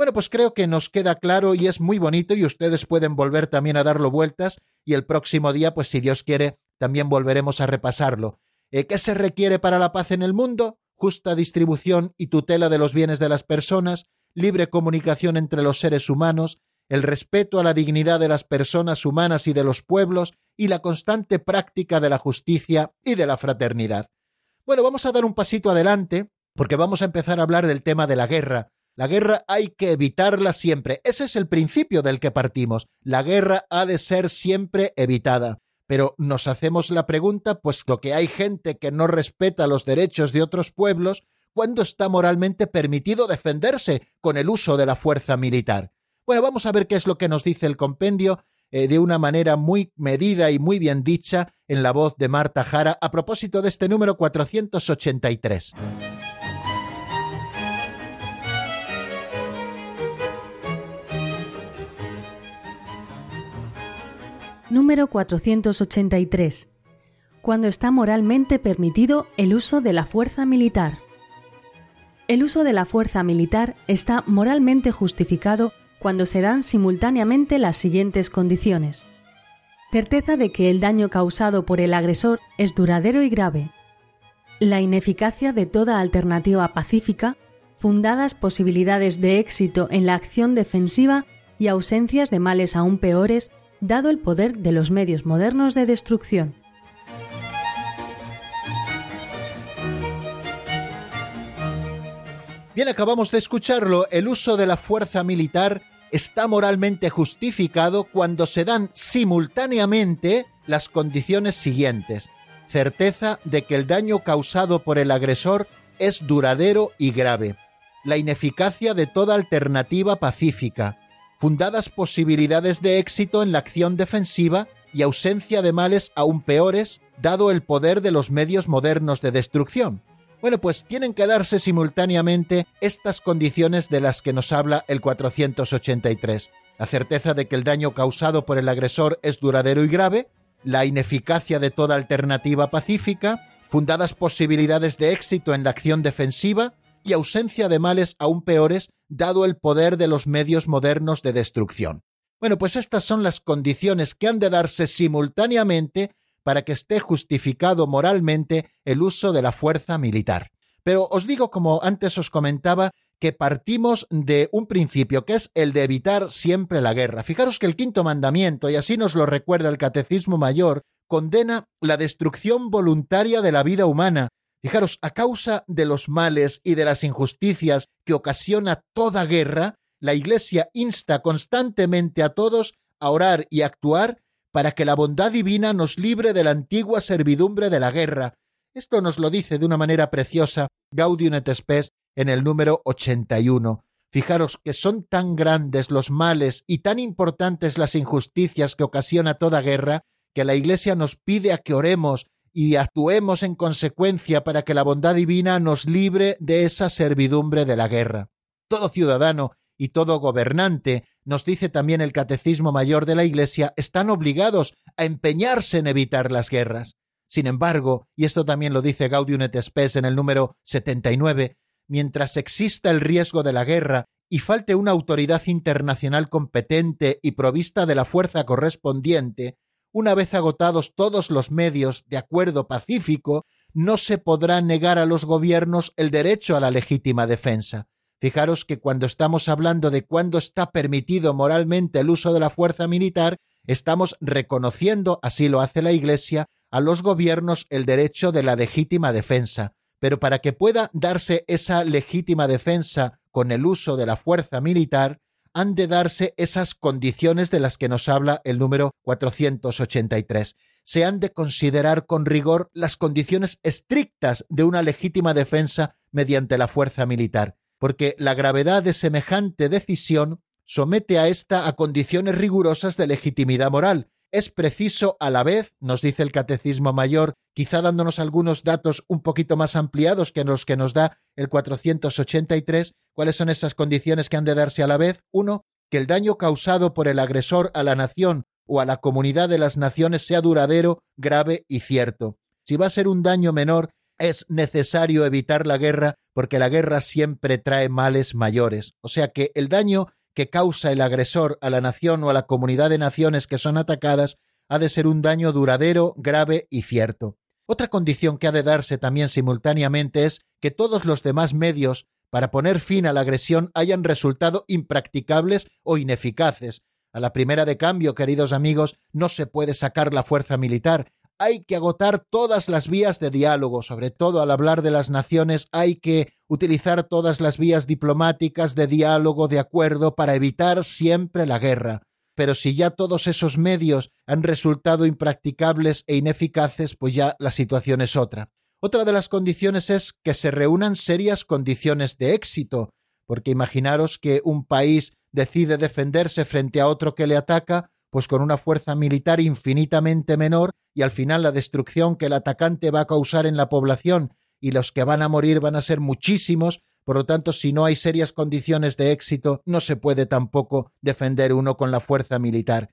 Bueno, pues creo que nos queda claro y es muy bonito y ustedes pueden volver también a darlo vueltas y el próximo día, pues si Dios quiere, también volveremos a repasarlo. Eh, ¿Qué se requiere para la paz en el mundo? Justa distribución y tutela de los bienes de las personas, libre comunicación entre los seres humanos, el respeto a la dignidad de las personas humanas y de los pueblos y la constante práctica de la justicia y de la fraternidad. Bueno, vamos a dar un pasito adelante porque vamos a empezar a hablar del tema de la guerra. La guerra hay que evitarla siempre. Ese es el principio del que partimos. La guerra ha de ser siempre evitada. Pero nos hacemos la pregunta, puesto que hay gente que no respeta los derechos de otros pueblos, ¿cuándo está moralmente permitido defenderse con el uso de la fuerza militar? Bueno, vamos a ver qué es lo que nos dice el compendio eh, de una manera muy medida y muy bien dicha en la voz de Marta Jara a propósito de este número 483. Número 483. Cuando está moralmente permitido el uso de la fuerza militar. El uso de la fuerza militar está moralmente justificado cuando se dan simultáneamente las siguientes condiciones. Certeza de que el daño causado por el agresor es duradero y grave. La ineficacia de toda alternativa pacífica, fundadas posibilidades de éxito en la acción defensiva y ausencias de males aún peores, dado el poder de los medios modernos de destrucción. Bien, acabamos de escucharlo, el uso de la fuerza militar está moralmente justificado cuando se dan simultáneamente las condiciones siguientes. Certeza de que el daño causado por el agresor es duradero y grave. La ineficacia de toda alternativa pacífica. Fundadas posibilidades de éxito en la acción defensiva y ausencia de males aún peores, dado el poder de los medios modernos de destrucción. Bueno, pues tienen que darse simultáneamente estas condiciones de las que nos habla el 483. La certeza de que el daño causado por el agresor es duradero y grave, la ineficacia de toda alternativa pacífica, fundadas posibilidades de éxito en la acción defensiva y ausencia de males aún peores, dado el poder de los medios modernos de destrucción. Bueno, pues estas son las condiciones que han de darse simultáneamente para que esté justificado moralmente el uso de la fuerza militar. Pero os digo, como antes os comentaba, que partimos de un principio que es el de evitar siempre la guerra. Fijaros que el quinto mandamiento, y así nos lo recuerda el Catecismo Mayor, condena la destrucción voluntaria de la vida humana. Fijaros, a causa de los males y de las injusticias que ocasiona toda guerra, la Iglesia insta constantemente a todos a orar y actuar para que la bondad divina nos libre de la antigua servidumbre de la guerra. Esto nos lo dice de una manera preciosa Gaudium et Spes en el número 81. Fijaros que son tan grandes los males y tan importantes las injusticias que ocasiona toda guerra, que que la Iglesia nos pide a que oremos y actuemos en consecuencia para que la bondad divina nos libre de esa servidumbre de la guerra. Todo ciudadano y todo gobernante, nos dice también el Catecismo Mayor de la Iglesia, están obligados a empeñarse en evitar las guerras. Sin embargo, y esto también lo dice Gaudium et Spes en el número 79, mientras exista el riesgo de la guerra y falte una autoridad internacional competente y provista de la fuerza correspondiente, una vez agotados todos los medios de acuerdo pacífico, no se podrá negar a los gobiernos el derecho a la legítima defensa. Fijaros que cuando estamos hablando de cuándo está permitido moralmente el uso de la fuerza militar, estamos reconociendo, así lo hace la Iglesia, a los gobiernos el derecho de la legítima defensa. Pero para que pueda darse esa legítima defensa con el uso de la fuerza militar, han de darse esas condiciones de las que nos habla el número 483. Se han de considerar con rigor las condiciones estrictas de una legítima defensa mediante la fuerza militar, porque la gravedad de semejante decisión somete a ésta a condiciones rigurosas de legitimidad moral, es preciso a la vez, nos dice el Catecismo Mayor, quizá dándonos algunos datos un poquito más ampliados que los que nos da el 483, cuáles son esas condiciones que han de darse a la vez. Uno, que el daño causado por el agresor a la nación o a la comunidad de las naciones sea duradero, grave y cierto. Si va a ser un daño menor, es necesario evitar la guerra porque la guerra siempre trae males mayores. O sea que el daño que causa el agresor a la nación o a la comunidad de naciones que son atacadas ha de ser un daño duradero, grave y cierto. Otra condición que ha de darse también simultáneamente es que todos los demás medios para poner fin a la agresión hayan resultado impracticables o ineficaces. A la primera de cambio, queridos amigos, no se puede sacar la fuerza militar, hay que agotar todas las vías de diálogo, sobre todo al hablar de las naciones hay que utilizar todas las vías diplomáticas de diálogo, de acuerdo, para evitar siempre la guerra. Pero si ya todos esos medios han resultado impracticables e ineficaces, pues ya la situación es otra. Otra de las condiciones es que se reúnan serias condiciones de éxito, porque imaginaros que un país decide defenderse frente a otro que le ataca, pues con una fuerza militar infinitamente menor y al final la destrucción que el atacante va a causar en la población y los que van a morir van a ser muchísimos, por lo tanto, si no hay serias condiciones de éxito, no se puede tampoco defender uno con la fuerza militar.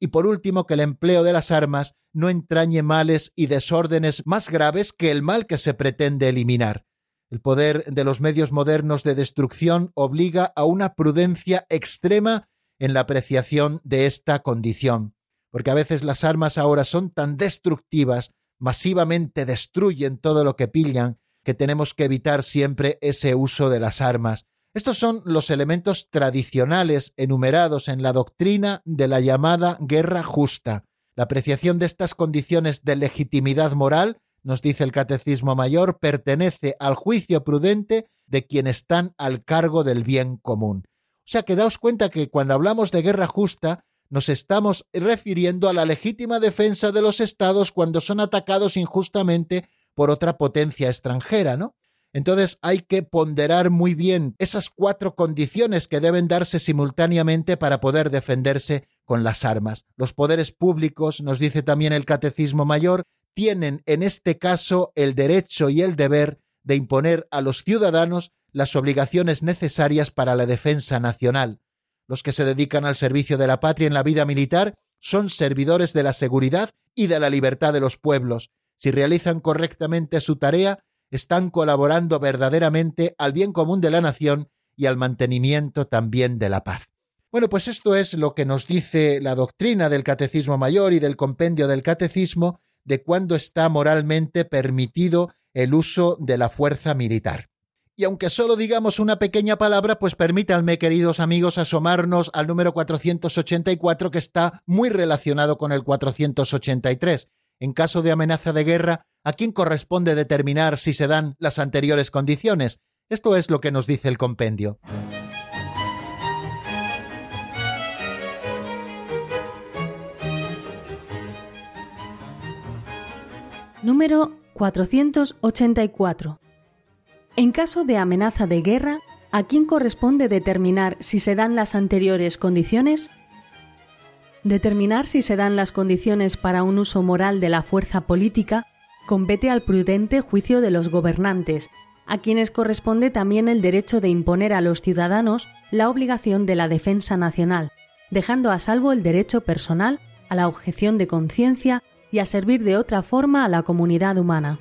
Y por último, que el empleo de las armas no entrañe males y desórdenes más graves que el mal que se pretende eliminar. El poder de los medios modernos de destrucción obliga a una prudencia extrema en la apreciación de esta condición, porque a veces las armas ahora son tan destructivas, masivamente destruyen todo lo que pillan, que tenemos que evitar siempre ese uso de las armas. Estos son los elementos tradicionales enumerados en la doctrina de la llamada guerra justa. La apreciación de estas condiciones de legitimidad moral, nos dice el Catecismo Mayor, pertenece al juicio prudente de quienes están al cargo del bien común. O sea que daos cuenta que cuando hablamos de guerra justa, nos estamos refiriendo a la legítima defensa de los estados cuando son atacados injustamente por otra potencia extranjera, ¿no? Entonces hay que ponderar muy bien esas cuatro condiciones que deben darse simultáneamente para poder defenderse con las armas. Los poderes públicos, nos dice también el Catecismo Mayor, tienen en este caso el derecho y el deber de imponer a los ciudadanos las obligaciones necesarias para la defensa nacional. Los que se dedican al servicio de la patria en la vida militar son servidores de la seguridad y de la libertad de los pueblos. Si realizan correctamente su tarea, están colaborando verdaderamente al bien común de la nación y al mantenimiento también de la paz. Bueno, pues esto es lo que nos dice la doctrina del Catecismo Mayor y del compendio del Catecismo de cuándo está moralmente permitido el uso de la fuerza militar. Y aunque solo digamos una pequeña palabra, pues permítanme, queridos amigos, asomarnos al número 484 que está muy relacionado con el 483. En caso de amenaza de guerra, ¿a quién corresponde determinar si se dan las anteriores condiciones? Esto es lo que nos dice el compendio. Número 484. En caso de amenaza de guerra, ¿a quién corresponde determinar si se dan las anteriores condiciones? Determinar si se dan las condiciones para un uso moral de la fuerza política compete al prudente juicio de los gobernantes, a quienes corresponde también el derecho de imponer a los ciudadanos la obligación de la defensa nacional, dejando a salvo el derecho personal a la objeción de conciencia y a servir de otra forma a la comunidad humana.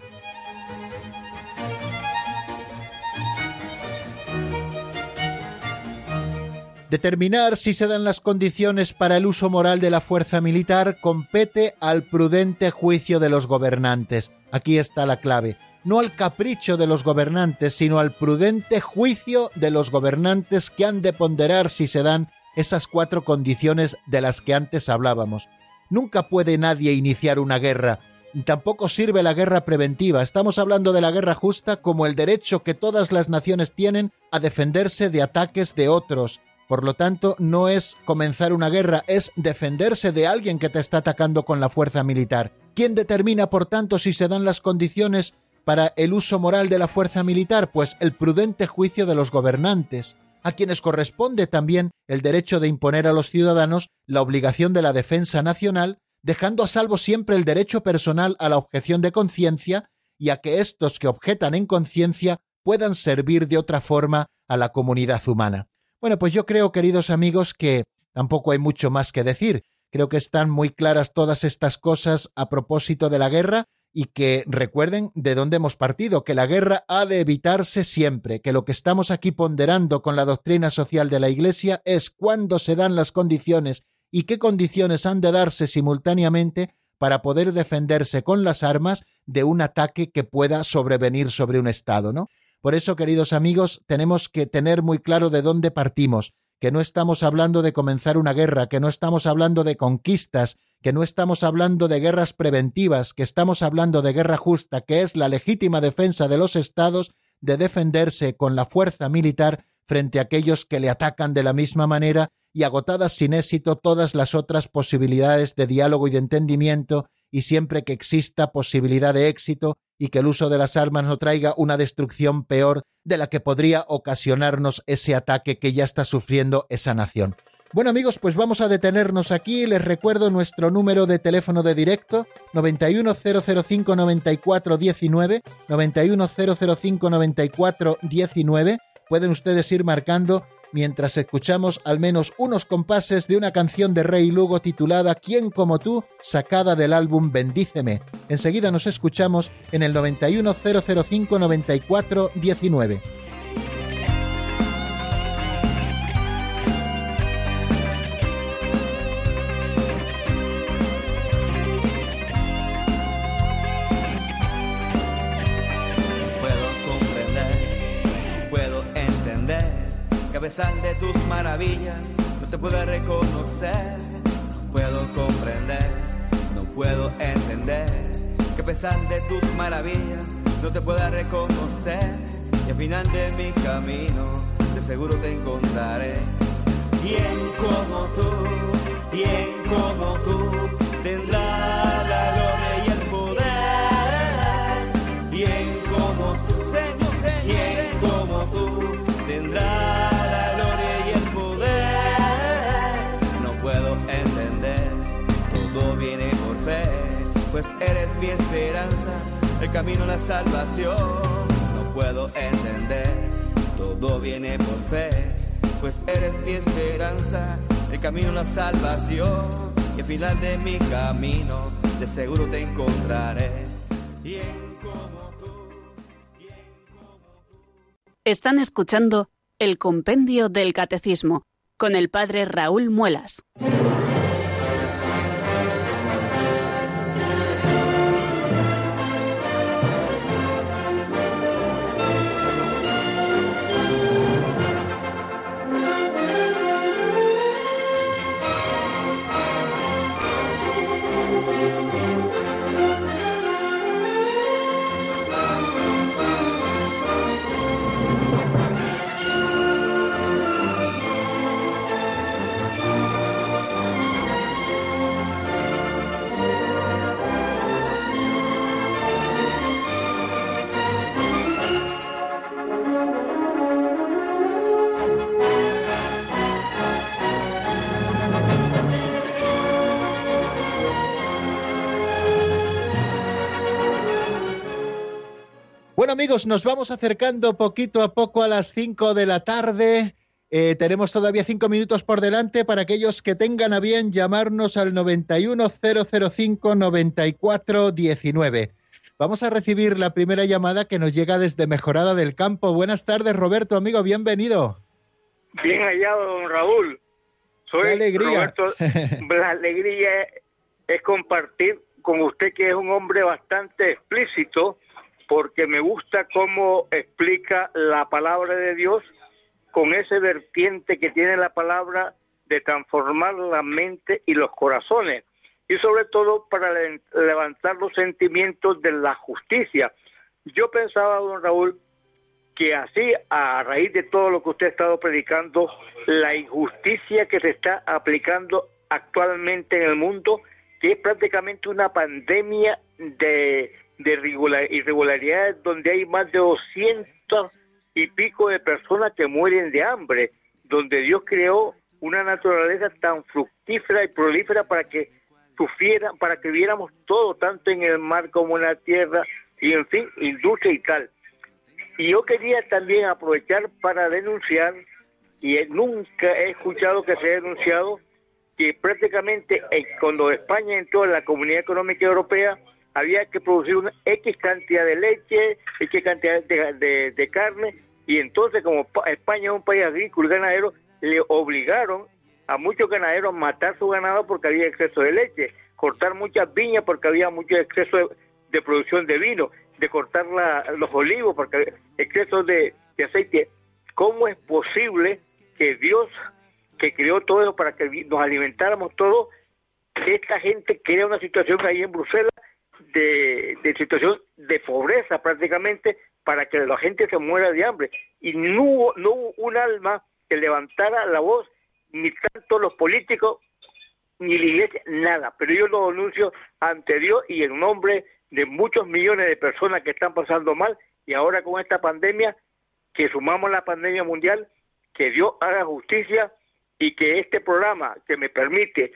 Determinar si se dan las condiciones para el uso moral de la fuerza militar compete al prudente juicio de los gobernantes. Aquí está la clave. No al capricho de los gobernantes, sino al prudente juicio de los gobernantes que han de ponderar si se dan esas cuatro condiciones de las que antes hablábamos. Nunca puede nadie iniciar una guerra. Tampoco sirve la guerra preventiva. Estamos hablando de la guerra justa como el derecho que todas las naciones tienen a defenderse de ataques de otros, por lo tanto, no es comenzar una guerra, es defenderse de alguien que te está atacando con la fuerza militar. ¿Quién determina, por tanto, si se dan las condiciones para el uso moral de la fuerza militar? Pues el prudente juicio de los gobernantes, a quienes corresponde también el derecho de imponer a los ciudadanos la obligación de la defensa nacional, dejando a salvo siempre el derecho personal a la objeción de conciencia y a que estos que objetan en conciencia puedan servir de otra forma a la comunidad humana. Bueno, pues yo creo, queridos amigos, que tampoco hay mucho más que decir. Creo que están muy claras todas estas cosas a propósito de la guerra y que recuerden de dónde hemos partido, que la guerra ha de evitarse siempre, que lo que estamos aquí ponderando con la doctrina social de la Iglesia es cuándo se dan las condiciones y qué condiciones han de darse simultáneamente para poder defenderse con las armas de un ataque que pueda sobrevenir sobre un Estado, ¿no? Por eso, queridos amigos, tenemos que tener muy claro de dónde partimos, que no estamos hablando de comenzar una guerra, que no estamos hablando de conquistas, que no estamos hablando de guerras preventivas, que estamos hablando de guerra justa, que es la legítima defensa de los estados de defenderse con la fuerza militar frente a aquellos que le atacan de la misma manera y agotadas sin éxito todas las otras posibilidades de diálogo y de entendimiento y siempre que exista posibilidad de éxito y que el uso de las armas no traiga una destrucción peor de la que podría ocasionarnos ese ataque que ya está sufriendo esa nación. Bueno amigos, pues vamos a detenernos aquí. Les recuerdo nuestro número de teléfono de directo 910059419, 910059419. Pueden ustedes ir marcando mientras escuchamos al menos unos compases de una canción de Rey Lugo titulada ¿Quién como tú? sacada del álbum Bendíceme. Enseguida nos escuchamos en el 91 puedo reconocer, no puedo comprender, no puedo entender, que a pesar de tus maravillas, no te pueda reconocer, y al final de mi camino, de seguro te encontraré. Bien como tú, bien como tú, tendrá el camino a la salvación. No puedo entender, todo viene por fe, pues eres mi esperanza, el camino a la salvación. Y al final de mi camino, de seguro te encontraré. Bien como tú. Están escuchando el Compendio del Catecismo con el Padre Raúl Muelas. Bueno amigos, nos vamos acercando poquito a poco a las 5 de la tarde. Eh, tenemos todavía cinco minutos por delante para aquellos que tengan a bien llamarnos al 910059419. Vamos a recibir la primera llamada que nos llega desde Mejorada del Campo. Buenas tardes, Roberto, amigo, bienvenido. Bien hallado, don Raúl. Soy alegría. Roberto. la alegría es compartir con usted que es un hombre bastante explícito porque me gusta cómo explica la palabra de Dios con ese vertiente que tiene la palabra de transformar la mente y los corazones y sobre todo para levantar los sentimientos de la justicia. Yo pensaba, don Raúl, que así, a raíz de todo lo que usted ha estado predicando, la injusticia que se está aplicando actualmente en el mundo, que es prácticamente una pandemia de, de irregularidades donde hay más de 200 y pico de personas que mueren de hambre, donde Dios creó una naturaleza tan fructífera y prolífera para que sufriera, para que viéramos todo, tanto en el mar como en la tierra, y en fin, industria y tal. Y yo quería también aprovechar para denunciar, y nunca he escuchado que se haya denunciado, que prácticamente cuando España entró en la Comunidad Económica Europea, había que producir una X cantidad de leche, X cantidad de, carne, y entonces como España es un país agrícola y ganadero, le obligaron a muchos ganaderos a matar su ganado porque había exceso de leche, cortar muchas viñas porque había mucho exceso de, producción de vino, de cortar los olivos porque había exceso de, aceite. ¿Cómo es posible que Dios, que creó todo eso para que nos alimentáramos todos, esta gente crea una situación ahí en Bruselas de, situación de pobreza prácticamente para que la gente se muera de hambre. Y no hubo, no hubo un alma que levantara la voz, ni tanto los políticos, ni la iglesia, nada. Pero yo lo anuncio ante Dios y en nombre de muchos millones de personas que están pasando mal y ahora con esta pandemia, que sumamos la pandemia mundial, que Dios haga justicia y que este programa que me permite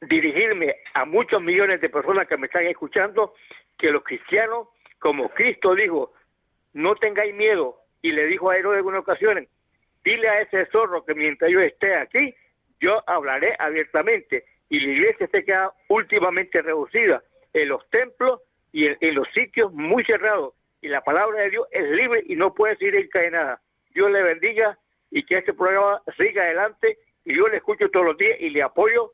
dirigirme a muchos millones de personas que me están escuchando, que los cristianos, como Cristo dijo, no tengáis miedo, y le dijo a Herodes en una ocasión, dile a ese zorro que mientras yo esté aquí, yo hablaré abiertamente, y la iglesia se queda últimamente reducida en los templos y en, los sitios muy cerrados, y la palabra de Dios es libre y no puede ser encadenada. Dios le bendiga y que este programa siga adelante, y yo le escucho todos los días y le apoyo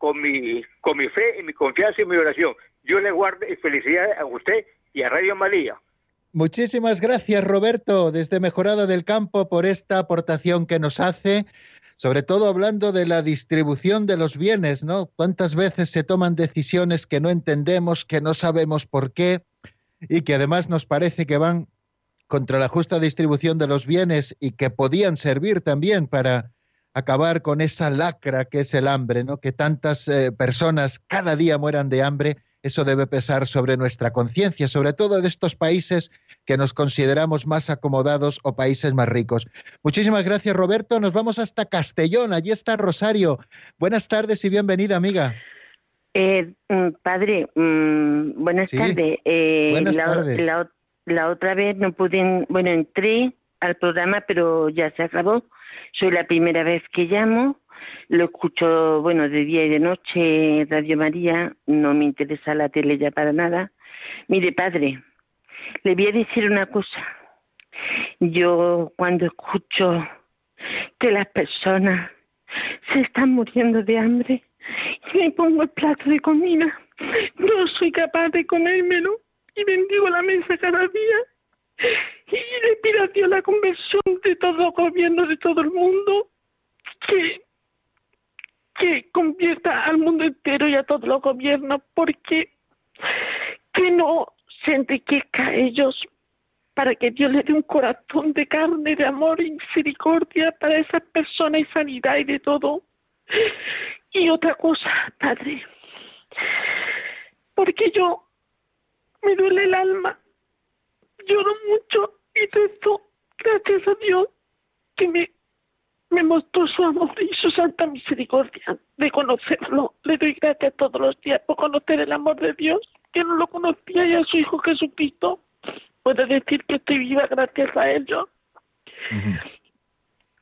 con mi, con mi fe y mi confianza y mi oración. Dios le guarde y felicidades a usted y a Radio María. Muchísimas gracias, Roberto, desde Mejorada del Campo, por esta aportación que nos hace, sobre todo hablando de la distribución de los bienes, ¿no? ¿Cuántas veces se toman decisiones que no entendemos, que no sabemos por qué y que además nos parece que van contra la justa distribución de los bienes y que podían servir también para acabar con esa lacra que es el hambre, ¿no? Que tantas eh, personas cada día mueran de hambre eso debe pesar sobre nuestra conciencia, sobre todo de estos países que nos consideramos más acomodados o países más ricos. Muchísimas gracias, Roberto. Nos vamos hasta Castellón. Allí está Rosario. Buenas tardes y bienvenida, amiga. Eh, mm, padre, mm, buenas tardes. Eh, buenas la, tardes. La, otra vez no pude, bueno, entré al programa, pero ya se acabó. Soy la primera vez que llamo lo escucho, bueno, de día y de noche, Radio María, no me interesa la tele ya para nada. Mire, padre, le voy a decir una cosa. Yo cuando escucho que las personas se están muriendo de hambre y me pongo el plato de comida, no soy capaz de comérmelo y bendigo la mesa cada día y le Dios la conversión de todos los gobiernos de todo el mundo que que convierta al mundo entero y a todos los gobiernos, porque que no se enriquezca a ellos para que Dios le dé un corazón de carne, de amor y misericordia para esas personas y sanidad y de todo. Y otra cosa, Padre, porque yo me duele el alma, lloro mucho y esto, gracias a Dios, que me me mostró su amor y su santa misericordia de conocerlo. Le doy gracias todos los días por conocer el amor de Dios, que no lo conocía y a su Hijo Jesucristo. puedo decir que estoy viva gracias a ellos.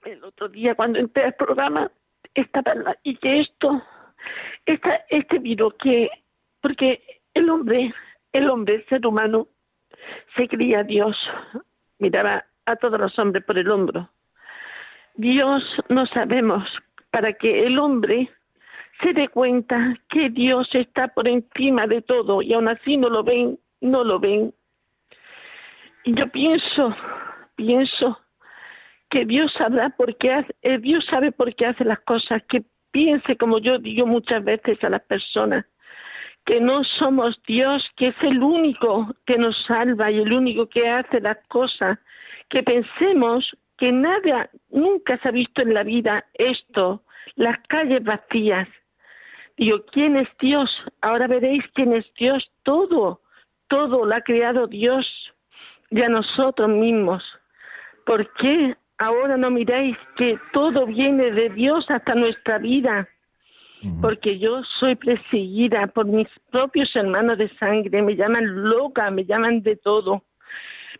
El otro día cuando entré al programa estaba la, y que esto, esta, este virus que, porque el hombre, el hombre, el ser humano, se creía Dios, miraba a todos los hombres por el hombro. Dios no sabemos para que el hombre se dé cuenta que Dios está por encima de todo y aún así no lo ven, no lo ven. Y yo pienso, pienso que Dios sabrá por qué hace, eh, Dios sabe por qué hace las cosas, que piense como yo digo muchas veces a las personas, que no somos Dios, que es el único que nos salva y el único que hace las cosas, que pensemos que nada, nunca se ha visto en la vida esto, las calles vacías. Digo, ¿quién es Dios? Ahora veréis quién es Dios. Todo, todo lo ha creado Dios y a nosotros mismos. ¿Por qué ahora no miráis que todo viene de Dios hasta nuestra vida? Porque yo soy perseguida por mis propios hermanos de sangre, me llaman loca, me llaman de todo.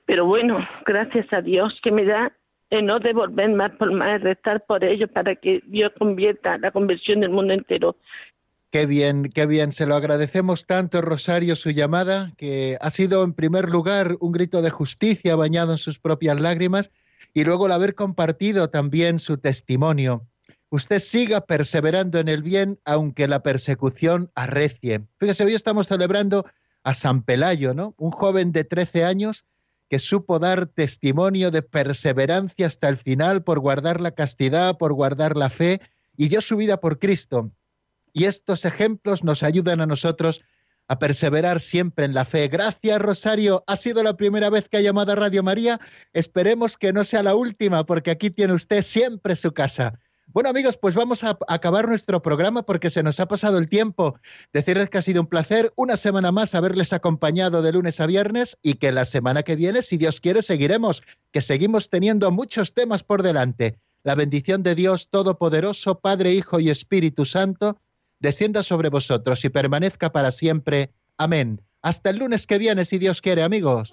Pero bueno, gracias a Dios que me da en no devolver más por más, restar por ellos para que Dios convierta la conversión del mundo entero. Qué bien, qué bien. Se lo agradecemos tanto, Rosario, su llamada, que ha sido en primer lugar un grito de justicia bañado en sus propias lágrimas y luego el haber compartido también su testimonio. Usted siga perseverando en el bien aunque la persecución arrecie. Fíjese, hoy estamos celebrando a San Pelayo, ¿no? Un joven de 13 años que supo dar testimonio de perseverancia hasta el final por guardar la castidad, por guardar la fe y dio su vida por Cristo. Y estos ejemplos nos ayudan a nosotros a perseverar siempre en la fe. Gracias, Rosario. Ha sido la primera vez que ha llamado a Radio María. Esperemos que no sea la última, porque aquí tiene usted siempre su casa. Bueno amigos, pues vamos a acabar nuestro programa porque se nos ha pasado el tiempo. Decirles que ha sido un placer una semana más haberles acompañado de lunes a viernes y que la semana que viene, si Dios quiere, seguiremos, que seguimos teniendo muchos temas por delante. La bendición de Dios Todopoderoso, Padre, Hijo y Espíritu Santo, descienda sobre vosotros y permanezca para siempre. Amén. Hasta el lunes que viene, si Dios quiere, amigos.